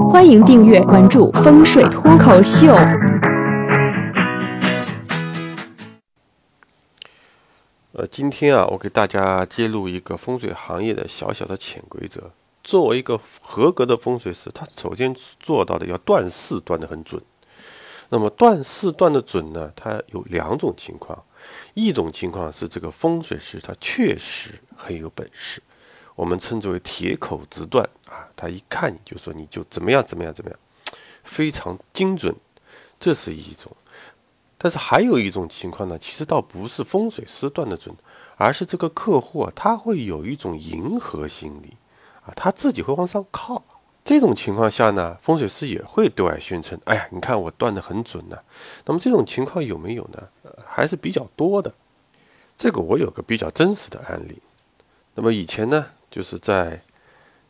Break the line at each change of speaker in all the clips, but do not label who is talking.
欢迎订阅关注风水脱口秀。
呃，今天啊，我给大家揭露一个风水行业的小小的潜规则。作为一个合格的风水师，他首先做到的要断事断得很准。那么断事断的准呢？它有两种情况，一种情况是这个风水师他确实很有本事，我们称之为铁口直断啊，他一看你就说你就怎么样怎么样怎么样，非常精准，这是一种。但是还有一种情况呢，其实倒不是风水师断的准，而是这个客户啊，他会有一种迎合心理啊，他自己会往上靠。这种情况下呢，风水师也会对外宣称：“哎呀，你看我断的很准呢。”那么这种情况有没有呢？还是比较多的。这个我有个比较真实的案例。那么以前呢，就是在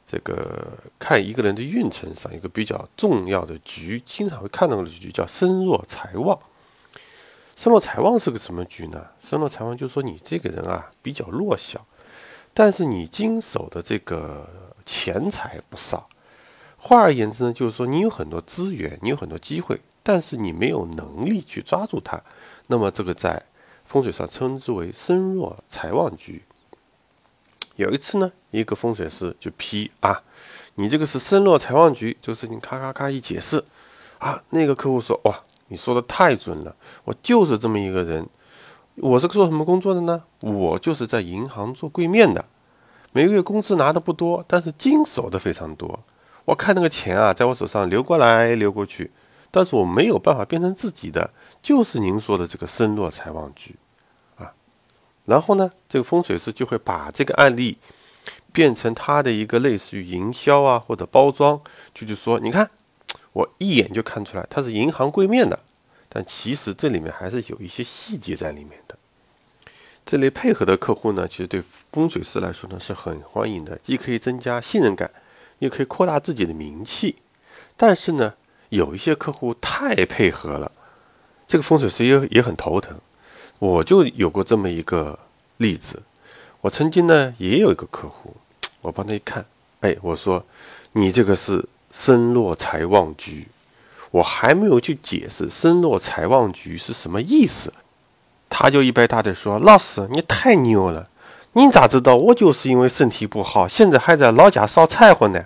这个看一个人的运程上，一个比较重要的局，经常会看到的局叫身弱财旺。身弱财旺是个什么局呢？身弱财旺就是说你这个人啊比较弱小，但是你经手的这个钱财不少。换而言之呢，就是说你有很多资源，你有很多机会，但是你没有能力去抓住它。那么这个在风水上称之为身弱财旺局。有一次呢，一个风水师就批啊，你这个是身弱财旺局，这个事情咔咔咔一解释啊，那个客户说哇，你说的太准了，我就是这么一个人。我是做什么工作的呢？我就是在银行做柜面的，每个月工资拿的不多，但是经手的非常多。我看那个钱啊，在我手上流过来流过去，但是我没有办法变成自己的，就是您说的这个身弱财旺局，然后呢，这个风水师就会把这个案例变成他的一个类似于营销啊或者包装，就是说，你看，我一眼就看出来他是银行柜面的，但其实这里面还是有一些细节在里面的。这类配合的客户呢，其实对风水师来说呢是很欢迎的，既可以增加信任感。也可以扩大自己的名气，但是呢，有一些客户太配合了，这个风水师也也很头疼。我就有过这么一个例子，我曾经呢也有一个客户，我帮他一看，哎，我说你这个是身弱财旺局，我还没有去解释身弱财旺局是什么意思，他就一拍大腿说：“老师，你太牛了，你咋知道我就是因为身体不好，现在还在老家烧柴火呢？”